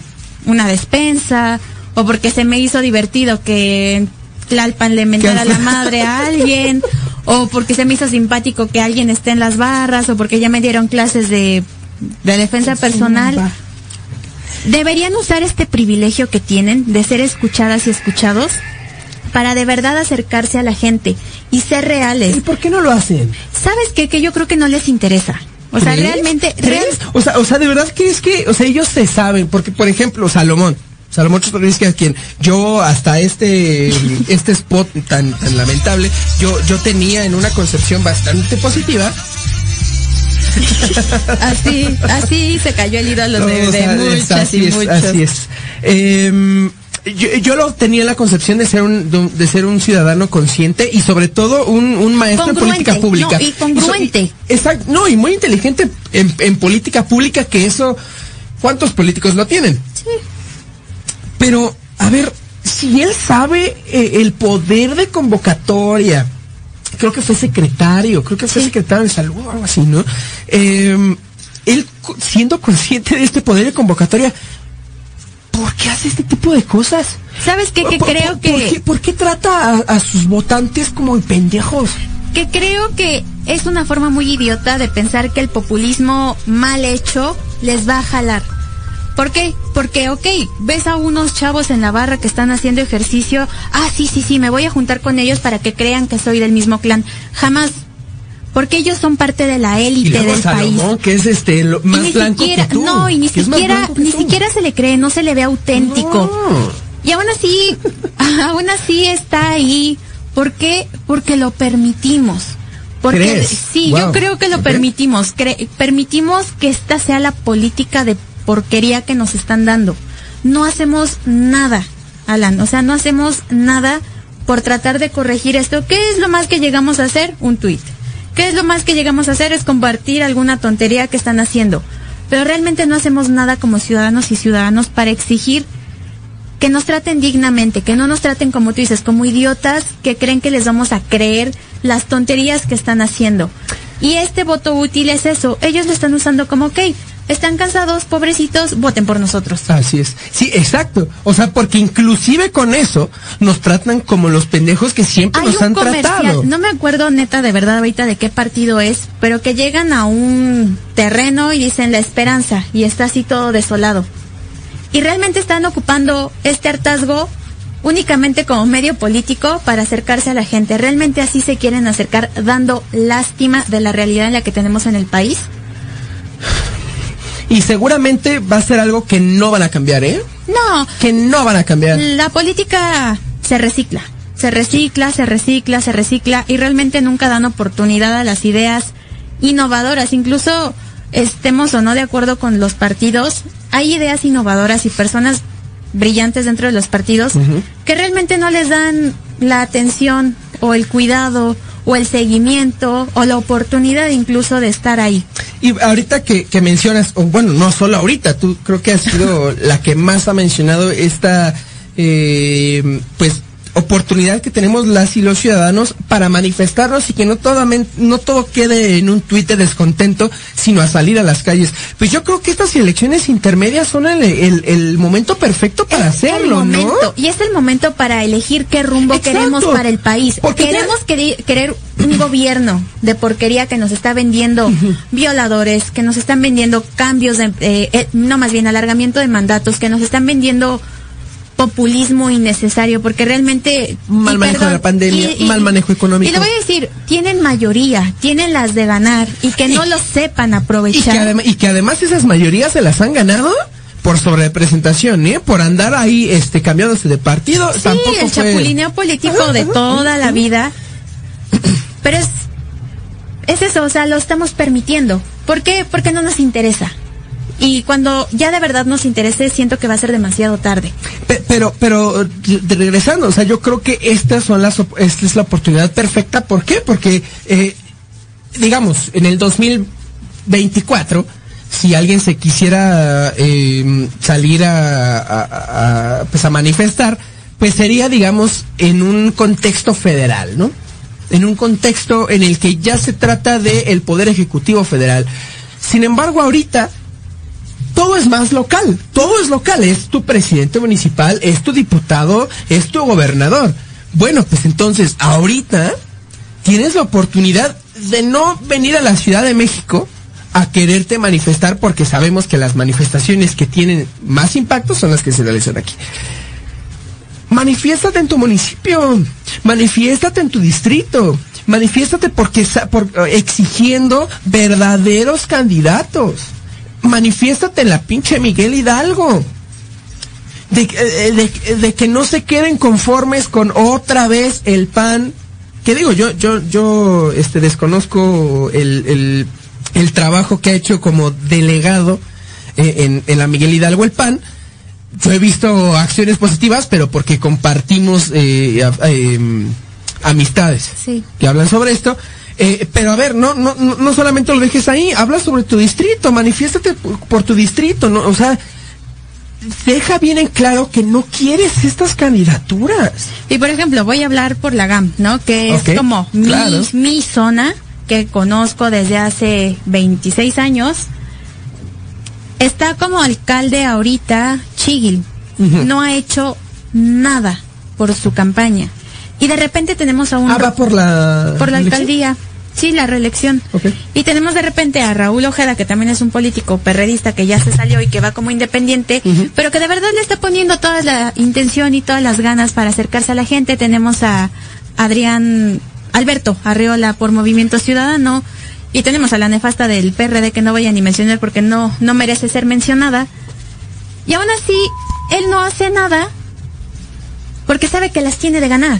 una despensa o porque se me hizo divertido que Tlalpan le mentara la madre a alguien o porque se me hizo simpático que alguien esté en las barras o porque ya me dieron clases de, de defensa personal. Deberían usar este privilegio que tienen de ser escuchadas y escuchados para de verdad acercarse a la gente y ser reales. ¿Y por qué no lo hacen? ¿Sabes qué? Que yo creo que no les interesa. O sea, ¿Crees? realmente, ¿Crees? real- O sea, o sea, de verdad que es que, o sea, ellos se saben, porque por ejemplo, Salomón, Salomón Chustorrisky, a quien yo hasta este este spot tan tan lamentable, yo yo tenía en una concepción bastante positiva. Así, así se cayó el ídolo de, de muchas así y es, muchos. así es. Eh, yo, yo lo tenía la concepción de ser un de, ser un ciudadano consciente y sobre todo un, un maestro en política pública. no, y congruente. so- y- exacto, no, y muy inteligente en, en política pública que eso, ¿cuántos políticos lo tienen? Pero, a ver, si él sabe eh, el poder de convocatoria, creo que fue secretario, creo que fue secretario de salud o algo así, ¿no? Eh, él siendo consciente de este poder de convocatoria, ¿por qué hace este tipo de cosas? ¿Sabes qué? Que ¿Por- creo por- que... ¿por qué, por qué trata a, a sus votantes como pendejos? que creo que es una forma muy idiota de pensar que el populismo mal hecho les va a jalar. ¿Por qué? Porque, ok, ves a unos chavos en la barra que están haciendo ejercicio, ah, sí, sí, sí, me voy a juntar con ellos para que crean que soy del mismo clan. Jamás. Porque ellos son parte de la élite del país. Salomón, que es este lo- Y más ni blanco siquiera, que tú. no, y ni más siquiera, ni tú. siquiera se le cree, no se le ve auténtico. No. Y aún así, aún así está ahí. ¿Por qué? Porque lo permitimos. Porque ¿Crees? sí, Wow. yo creo que lo permitimos. Cre- permitimos que esta sea la política de porquería que nos están dando. No hacemos nada, Alan. O sea, no hacemos nada por tratar de corregir esto. ¿Qué es lo más que llegamos a hacer? Un tuit. ¿Qué es lo más que llegamos a hacer? Es compartir alguna tontería que están haciendo. Pero realmente no hacemos nada como ciudadanos y ciudadanos para exigir que nos traten dignamente, que no nos traten como tú dices, como idiotas que creen que les vamos a creer las tonterías que están haciendo. Y este voto útil es eso, ellos lo están usando como, ok, están cansados, pobrecitos, voten por nosotros. Así es. Sí, exacto. O sea, porque inclusive con eso nos tratan como los pendejos que siempre Hay nos un han comercial, tratado. no me acuerdo neta de verdad ahorita de qué partido es, pero que llegan a un terreno y dicen la esperanza y está así todo desolado. Y realmente están ocupando este hartazgo únicamente como medio político para acercarse a la gente. Realmente así se quieren acercar dando lástima de la realidad en la que tenemos en el país. Y seguramente va a ser algo que no van a cambiar, ¿eh? No, Que no van a cambiar. La política se recicla, se recicla, se recicla, se recicla y realmente nunca dan oportunidad a las ideas innovadoras. Incluso estemos o no de acuerdo con los partidos, hay ideas innovadoras y personas brillantes dentro de los partidos que realmente no les dan la atención o el cuidado o el seguimiento o la oportunidad incluso de estar ahí. Y ahorita que, que mencionas, o bueno, no solo ahorita, tú creo que has sido la que más ha mencionado esta, eh, pues, oportunidad que tenemos las y los ciudadanos para manifestarnos y que no, todamen- no todo quede en un tuit de descontento, sino a salir a las calles. Pues yo creo que estas elecciones intermedias son el, el- el momento perfecto para Es el hacerlo, ¿no? Y es el momento para elegir qué rumbo Exacto. queremos para el país. Porque queremos querer un gobierno de porquería que nos está vendiendo violadores, que nos están vendiendo cambios de, eh, eh, no más bien alargamiento de mandatos, que nos están vendiendo populismo innecesario, porque realmente... Mal manejo de la pandemia, mal manejo económico. Y le voy a decir, tienen mayoría, tienen las de ganar, y que no lo sepan que, aprovechar. y que además esas mayorías se las han ganado por sobrerepresentación, ¿eh? Por andar ahí este cambiándose de partido. Sí, Tampoco el fue- chapulineo político de toda la vida. Pero es, es eso, o sea, lo estamos permitiendo. ¿Por qué? Porque no nos interesa. Y cuando ya de verdad nos interese, siento que va a ser demasiado tarde. Pe- Pero, pero de- de regresando, o sea, yo creo que estas son las, esta es la oportunidad perfecta. ¿Por qué? Porque, eh, digamos, en el 2024, si alguien se quisiera eh, salir a, pues a manifestar, pues sería, digamos, en un contexto federal, ¿no? En un contexto en el que ya se trata del poder ejecutivo federal. Sin embargo, ahorita todo es más local, todo es local, es tu presidente municipal, es tu diputado, es tu gobernador. Bueno, pues entonces, ahorita tienes la oportunidad de no venir a la Ciudad de México a quererte manifestar porque sabemos que las manifestaciones que tienen más impacto son las que se realizan aquí. Manifiéstate en tu municipio, manifiéstate en tu distrito, manifiéstate porque eh, exigiendo verdaderos candidatos. Manifiéstate en la pinche Miguel Hidalgo. De, eh, de- de que no se queden conformes con otra vez el pan. Que digo, yo, yo, yo este desconozco el, el, el trabajo que ha hecho como delegado eh, en, en la Miguel Hidalgo el PAN, yo he visto acciones positivas, pero porque compartimos eh, eh, amistades Sí. que hablan sobre esto. Eh, pero a ver, no, no, no solamente lo dejes ahí, habla sobre tu distrito, manifiéstate por, por tu distrito, ¿no? O sea, deja bien en claro que no quieres estas candidaturas. Y por ejemplo, voy a hablar por la GAM, ¿no? Que es como mi, claro. mi zona que conozco desde hace 26 años. Está como alcalde ahorita Chigil. No ha hecho nada por su campaña. Y de repente tenemos a un Ah, va por la... por la elección? alcaldía. Sí, la reelección. Y tenemos de repente a Raúl Ojeda, que también es un político perredista que ya se salió y que va como independiente, pero que de verdad le está poniendo toda la intención y todas las ganas para acercarse a la gente. Tenemos a Adrián Alberto Arreola por Movimiento Ciudadano y tenemos a la nefasta del PRD que no voy a ni mencionar porque no, no merece ser mencionada. Y aún así, él no hace nada porque sabe que las tiene de ganar.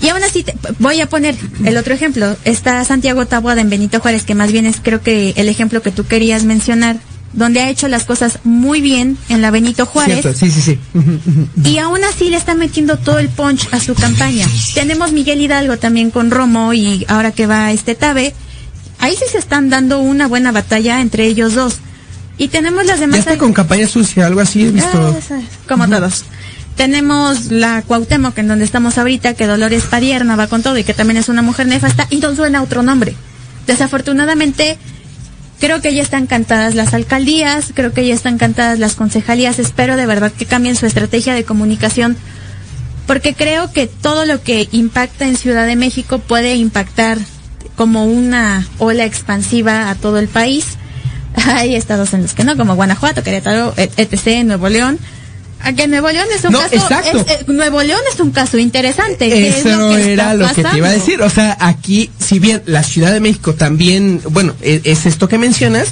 Y aún así, te- voy a poner el otro ejemplo. Está Santiago Taboada en Benito Juárez, que más bien es creo que el ejemplo que tú querías mencionar, donde ha hecho las cosas muy bien en la Benito Juárez. Cierto, sí, sí, sí. Y aún así le está metiendo todo el punch a su campaña. Tenemos Miguel Hidalgo también con Romo y ahora que va este Tabe. Ahí sí se están dando una buena batalla entre ellos dos. Y tenemos las Ya demás... está con campaña sucia, algo así he visto. Ah, como todos. Tenemos la Cuauhtémoc, en donde estamos ahorita, que Dolores Padierna va con todo y que también es una mujer nefasta, y nos suena otro nombre. Desafortunadamente, creo que ya están cantadas las alcaldías, creo que ya están cantadas las concejalías, espero de verdad que cambien su estrategia de comunicación, porque creo que todo lo que impacta en Ciudad de México puede impactar como una ola expansiva a todo el país. Hay estados en los que no, como Guanajuato, Querétaro, et- etc., Nuevo León. Aquí en Nuevo León es un No, caso. exacto. es- eh, Nuevo León es un caso interesante. ¿Qué es Eso lo que era lo que te iba a decir. O sea, aquí, si bien la Ciudad de México también, bueno, e- es, esto que mencionas,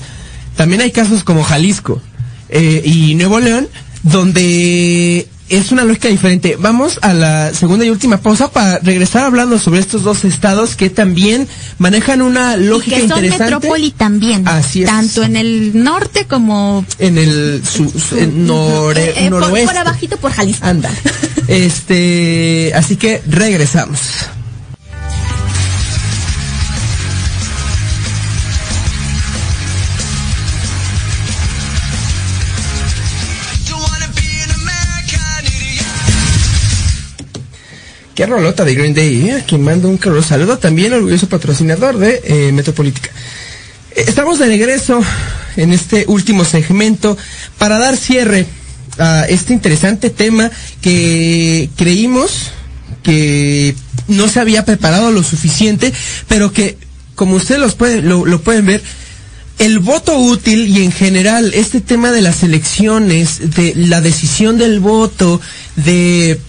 también hay casos como Jalisco eh, y Nuevo León, donde es una lógica diferente. Vamos a la segunda y última pausa para regresar hablando sobre estos dos estados que también manejan una Y lógica que son interesante. metrópoli también. Así es. Tanto en el norte como En el su- su- en nore- eh, eh, por, noroeste. por abajito por Jalisco. Anda. Este, así que regresamos. Qué rolota de Green Day, ¿eh? Quien manda un caluroso saludo, también orgulloso patrocinador de eh, Metropolítica. Estamos de regreso en este último segmento para dar cierre a este interesante tema que creímos que no se había preparado lo suficiente, pero que, como ustedes los pueden, lo pueden ver, el voto útil y en general este tema de las elecciones, de la decisión del voto, de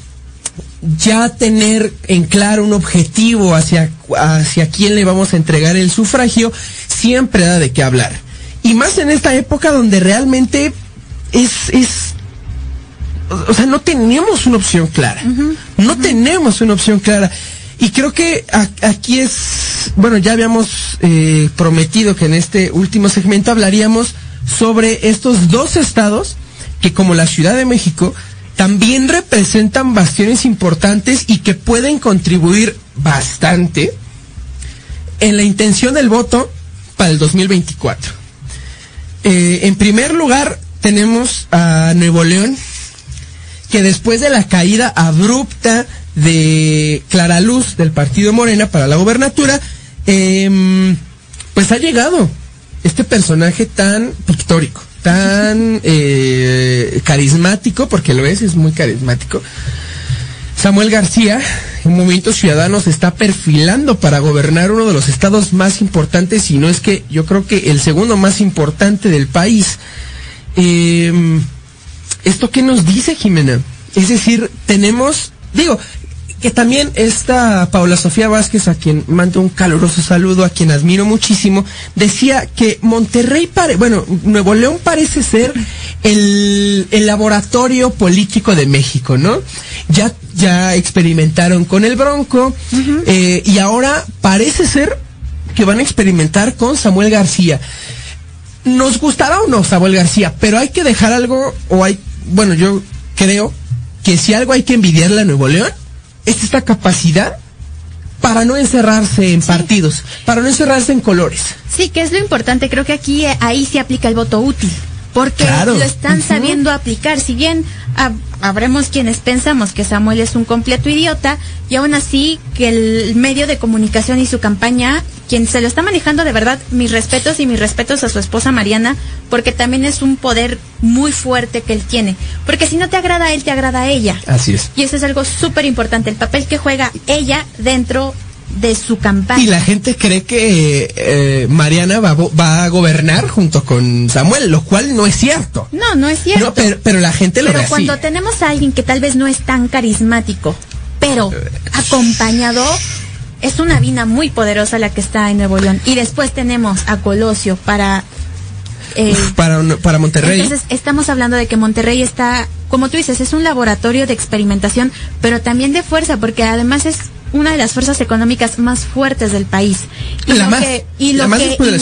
ya tener en claro un objetivo hacia, hacia quién le vamos a entregar el sufragio, siempre da de qué hablar. Y más en esta época donde realmente es, es, o sea, no tenemos una opción clara. No tenemos una opción clara. Y creo que aquí es, bueno, ya habíamos eh, prometido que en este último segmento hablaríamos sobre estos dos estados que como la Ciudad de México también representan bastiones importantes y que pueden contribuir bastante en la intención del voto para el 2024. Eh, en primer lugar, tenemos a Nuevo León, que después de la caída abrupta de Clara Luz del partido Morena para la gobernatura, em, pues ha llegado este personaje tan pictórico, tan eh, carismático, porque lo es, es muy carismático. Samuel García, en Movimiento Ciudadano, se está perfilando para gobernar uno de los estados más importantes, y no es que yo creo que el segundo más importante del país. Em, ¿Esto qué nos dice, Jimena? Es decir, tenemos, digo, que también esta Paula Sofía Vázquez, a quien mando un caluroso saludo, a quien admiro muchísimo, decía que Monterrey, pare, bueno, Nuevo León parece ser el, el laboratorio político de México, ¿no? Ya, ya experimentaron con el Bronco, eh, y ahora parece ser que van a experimentar con Samuel García nos gustará o no Samuel García, pero hay que dejar algo o hay bueno, yo creo que si algo hay que envidiarle a Nuevo León, es esta capacidad para no encerrarse en partidos, para no encerrarse en colores. Sí, que es lo importante. Creo que aquí eh, ahí se aplica el voto útil. Porque Claro. lo están sabiendo aplicar. Si bien hab- habremos quienes pensamos que Samuel es un completo idiota, y aún así que el medio de comunicación y su campaña, quien se lo está manejando de verdad, mis respetos y mis respetos a su esposa Mariana, porque también es un poder muy fuerte que él tiene. Porque si no te agrada a él, te agrada a ella. Así es. Y eso es algo súper importante, el papel que juega ella dentro de su campaña. Y la gente cree que eh, Mariana va, va a gobernar junto con Samuel, lo cual no es cierto. No, no es cierto. No, pero, pero la gente lo Pero ve así. cuando tenemos a alguien que tal vez no es tan carismático, pero acompañado, es una vina muy poderosa la que está en Nuevo León. Y después tenemos a Colosio para... eh, Para, para Monterrey. entonces estamos hablando de que Monterrey está, como tú dices, es un laboratorio de experimentación, pero también de fuerza, porque además es una de las fuerzas económicas más fuertes del país. Y La lo más- que, y lo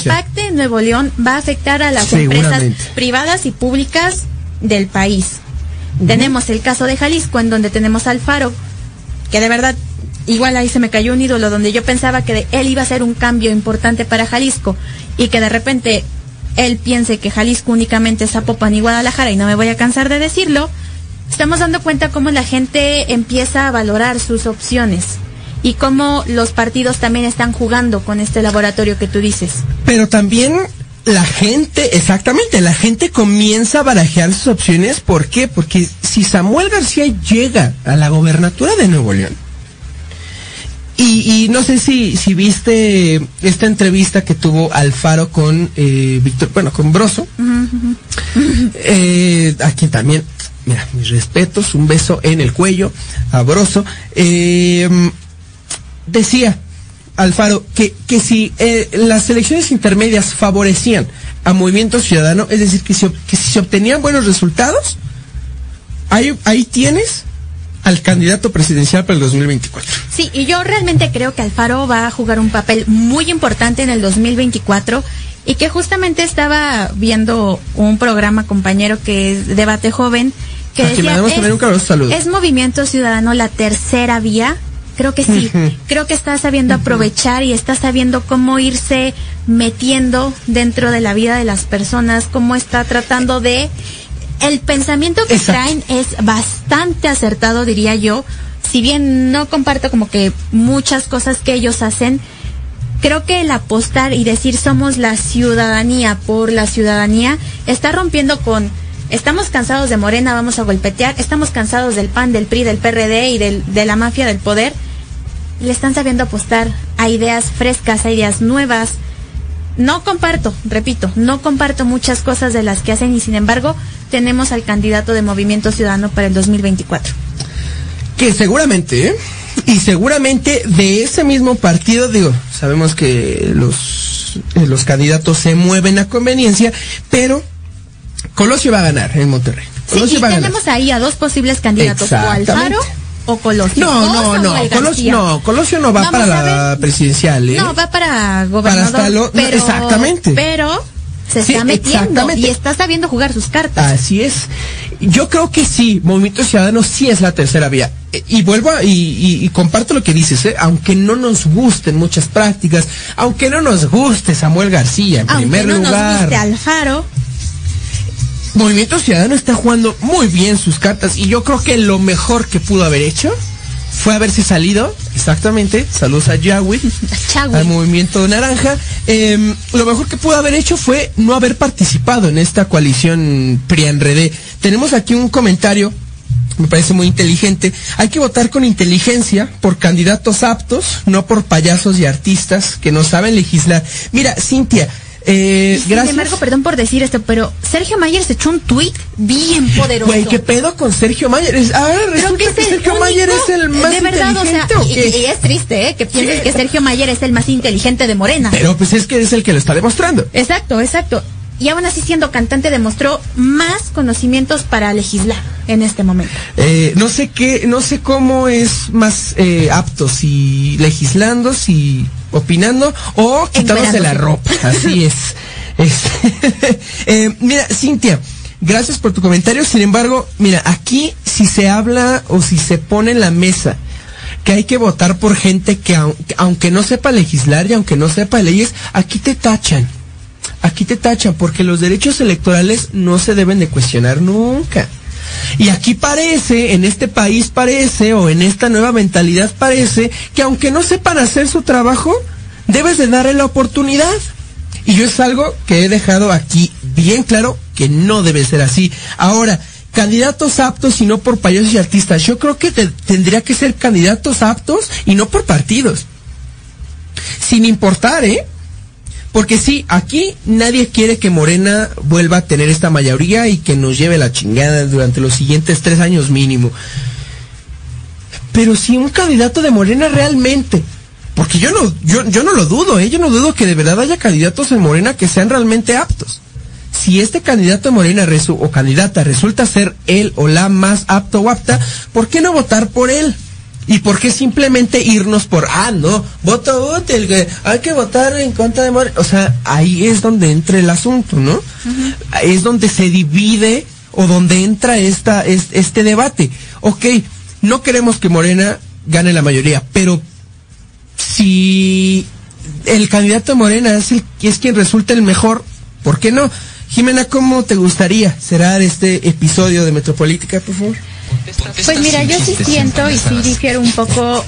impacte en Nuevo León va a afectar a las empresas privadas y públicas del país. Tenemos el caso de Jalisco, en donde tenemos a Alfaro, que de verdad, igual ahí se me cayó un ídolo donde yo pensaba que de- él iba a ser un cambio importante para Jalisco y que de repente él piense que Jalisco únicamente es Zapopan y Guadalajara y no me voy a cansar de decirlo, estamos dando cuenta cómo la gente empieza a valorar sus opciones y cómo los partidos también están jugando con este laboratorio que tú dices. Pero también la gente, exactamente, la gente comienza a barajear sus opciones. ¿Por qué? Porque si Samuel García llega a la gobernatura de Nuevo León, y, y no sé si, si viste esta entrevista que tuvo Alfaro con eh, Víctor, bueno, con Broso, eh, a quien también, mira, mis respetos, un beso en el cuello, a Broso. Eh, decía Alfaro que, que si eh, las elecciones intermedias favorecían a Movimiento Ciudadano, es decir, que si, que si se obtenían buenos resultados, ahí, ahí tienes al candidato presidencial para el 2024. Sí, y yo realmente creo que Alfaro va a jugar un papel muy importante en el 2024 y que justamente estaba viendo un programa compañero que es Debate Joven que decía. ¿es Movimiento Ciudadano la tercera vía? Creo que sí. Creo que está sabiendo aprovechar y está sabiendo cómo irse metiendo dentro de la vida de las personas, cómo está tratando de... El pensamiento que Exacto. traen es bastante acertado, diría yo. Si bien no comparto como que muchas cosas que ellos hacen, creo que el apostar y decir somos la ciudadanía por la ciudadanía está rompiendo con estamos cansados de Morena, vamos a golpetear, estamos cansados del PAN, del PRI, del PRD y del, de la mafia del poder. Le están sabiendo apostar a ideas frescas, a ideas nuevas. No comparto, repito, no comparto muchas cosas de las que hacen y sin embargo tenemos al candidato de Movimiento Ciudadano para el 2024. Que seguramente, y seguramente de ese mismo partido, digo, sabemos que los, eh, los candidatos se mueven a conveniencia, pero Colosio va a ganar en Monterrey. Sí, Colosio y va a ganar. tenemos ahí a dos posibles candidatos, o. Alfaro o Colosio. No, no, no. Colosio no, Colosio no va Vamos para la presidencial, ¿eh? No, va para gobernador. Para lo- no, exactamente. Pero se Sí, está metiendo y está sabiendo jugar sus cartas. Así es. Yo creo que sí, Movimiento Ciudadano sí es la tercera vía. Eh, Y vuelvo a- y, y- y comparto lo que dices, ¿eh? aunque no nos gusten muchas prácticas, aunque no nos guste Samuel García en Aunque primer no nos lugar. guste Alfaro, Movimiento Ciudadano está jugando muy bien sus cartas y yo creo que lo mejor que pudo haber hecho fue haberse salido, exactamente, saludos a Yahweh, al movimiento naranja, em, lo mejor que pudo haber hecho fue no haber participado en esta coalición PRIANRED. Tenemos aquí un comentario, me parece muy inteligente, hay que votar con inteligencia por candidatos aptos, no por payasos y artistas que no saben legislar. Mira, Cintia, eh, Sin gracias. embargo, perdón por decir esto, pero Sergio Mayer se echó un tuit bien poderoso. Güey, ¿qué pedo con Sergio Mayer? Ah, Creo resulta que es que Sergio único- Mayer es el más de verdad, o sea, inteligente, ¿o y, qué? y es triste, ¿eh? Que pienses que Sergio Mayer es el más inteligente de Morena. Pero pues es que es el que lo está demostrando. Exacto, exacto. Y aún así siendo cantante demostró más conocimientos para legislar en este momento. Eh, no sé qué, no sé cómo es más eh, apto, si legislando, si opinando o quitándose la ropa. Así es. Es- eh, mira, Cintia, Gracias por tu comentario. Sin embargo, mira, aquí si se habla o si se pone en la mesa que hay que votar por gente que aunque no sepa legislar y aunque no sepa leyes, aquí te tachan. Aquí te tachan porque los derechos electorales no se deben de cuestionar nunca. Y aquí parece, en este país parece, o en esta nueva mentalidad parece, que aunque no sepan hacer su trabajo, debes de darle la oportunidad. Y yo es algo que he dejado aquí bien claro que no debe ser así. Ahora, candidatos aptos y no por payasos y artistas. Yo creo que te- tendría que ser candidatos aptos y no por partidos. Sin importar, ¿eh? Porque sí, aquí nadie quiere que Morena vuelva a tener esta mayoría y que nos lleve la chingada durante los siguientes tres años mínimo. Pero si un candidato de Morena realmente, porque yo no, yo, yo no lo dudo, ¿eh? yo no dudo que de verdad haya candidatos en Morena que sean realmente aptos. Si este candidato de Morena o candidata resulta ser él o la más apto o apta, ¿por qué no votar por él? ¿Y por qué simplemente irnos por, ah, no, voto útil, que hay que votar en contra de Morena? O sea, ahí es donde entra el asunto, ¿no? Es donde se divide o donde entra esta, es- este debate. Ok, no queremos que Morena gane la mayoría, pero si el candidato de Morena es, el, es quien resulta el mejor, ¿por qué no? Jimena, ¿cómo te gustaría cerrar este episodio de Metropolítica, por favor? Pues mira, yo sí siento y sí difiero un poco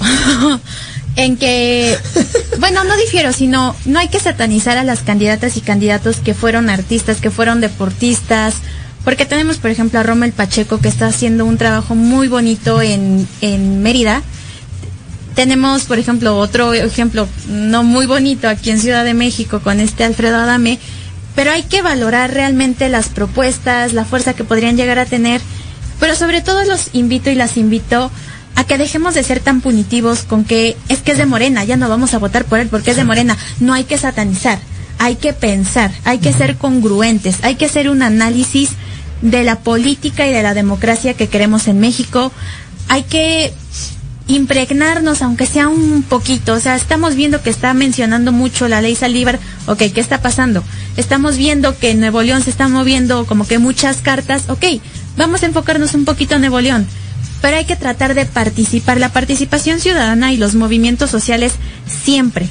en que, bueno, no difiero, sino no hay que satanizar a las candidatas y candidatos que fueron artistas, que fueron deportistas, porque tenemos, por ejemplo, a Rommel Pacheco que está haciendo un trabajo muy bonito en, en Mérida. Tenemos, por ejemplo, otro ejemplo no muy bonito aquí en Ciudad de México con este Alfredo Adame, pero hay que valorar realmente las propuestas, la fuerza que podrían llegar a tener, pero sobre todo los invito y las invito a que dejemos de ser tan punitivos con que es que es de Morena, ya no vamos a votar por él porque es de Morena. No hay que satanizar, hay que pensar, hay que ser congruentes, hay que hacer un análisis de la política y de la democracia que queremos en México. Hay que impregnarnos, aunque sea un poquito. O sea, estamos viendo que está mencionando mucho la ley Saldívar. Ok, ¿qué está pasando? Estamos viendo que en Nuevo León se están moviendo como que muchas cartas. Ok, vamos a enfocarnos un poquito en Nuevo León. Pero hay que tratar de participar. La participación ciudadana y los movimientos sociales siempre,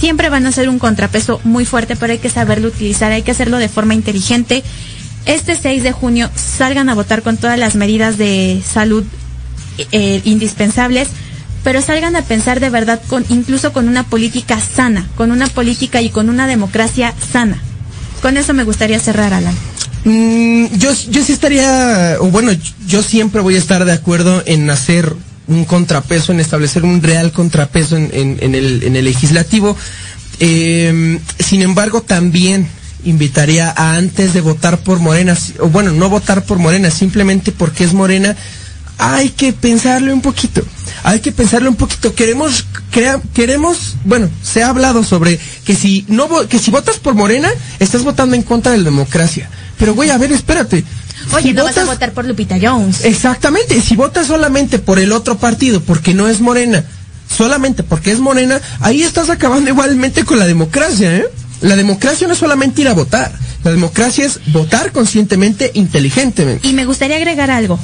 siempre van a ser un contrapeso muy fuerte, pero hay que saberlo utilizar, hay que hacerlo de forma inteligente. Este 6 de junio salgan a votar con todas las medidas de salud eh, indispensables, pero salgan a pensar de verdad con incluso con una política sana, con una política y con una democracia sana. Con eso me gustaría cerrar, Alan. Mm, yo, yo sí estaría, o bueno, yo siempre voy a estar de acuerdo en hacer un contrapeso, en establecer un real contrapeso en, en- en el, en el legislativo. Eh, sin embargo, también invitaría a antes de votar por Morena, o bueno, no votar por Morena, simplemente porque es Morena, hay que pensarle un poquito. Hay que pensarle un poquito. Queremos, crea- queremos, bueno, se ha hablado sobre que si no, que si votas por Morena, estás votando en contra de la democracia. Pero güey, a ver, espérate. Oye, Si no vas a votas- votar por Lupita Jones. Exactamente, si votas solamente por el otro partido, porque no es Morena, solamente porque es Morena, ahí estás acabando igualmente con la democracia, ¿eh? La democracia no es solamente ir a votar, la democracia es votar conscientemente, inteligentemente. Y me gustaría agregar algo.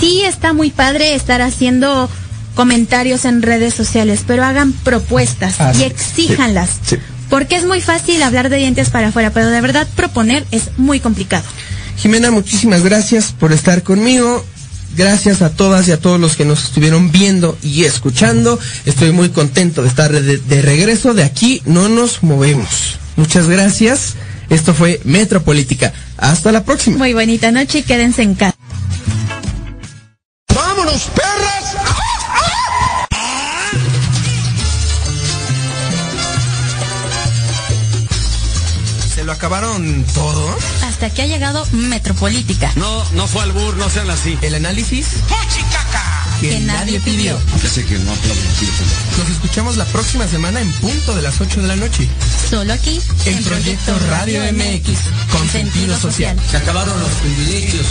Sí está muy padre estar haciendo comentarios en redes sociales, pero hagan propuestas Ah, y sí, exíjanlas. sí, sí. Porque es muy fácil hablar de dientes para afuera, pero de verdad proponer es muy complicado. Jimena, muchísimas gracias por estar conmigo. Gracias a todas y a todos los que nos estuvieron viendo y escuchando. Estoy muy contento de estar de, de regreso. De aquí no nos movemos. Muchas gracias. Esto fue Metropolítica. Hasta la próxima. Muy bonita noche y quédense en casa. ¡Vámonos, acabaron todo? Hasta aquí ha llegado Metropolítica. No, no fue albur, no sean así. El análisis que, Que nadie pidió. Ya sé que no aplauden así de fondo. Nos escuchamos la próxima semana en punto de las 8 de la noche. Solo aquí En Proyecto Radio MX, con sentido social. Se acabaron los privilegios.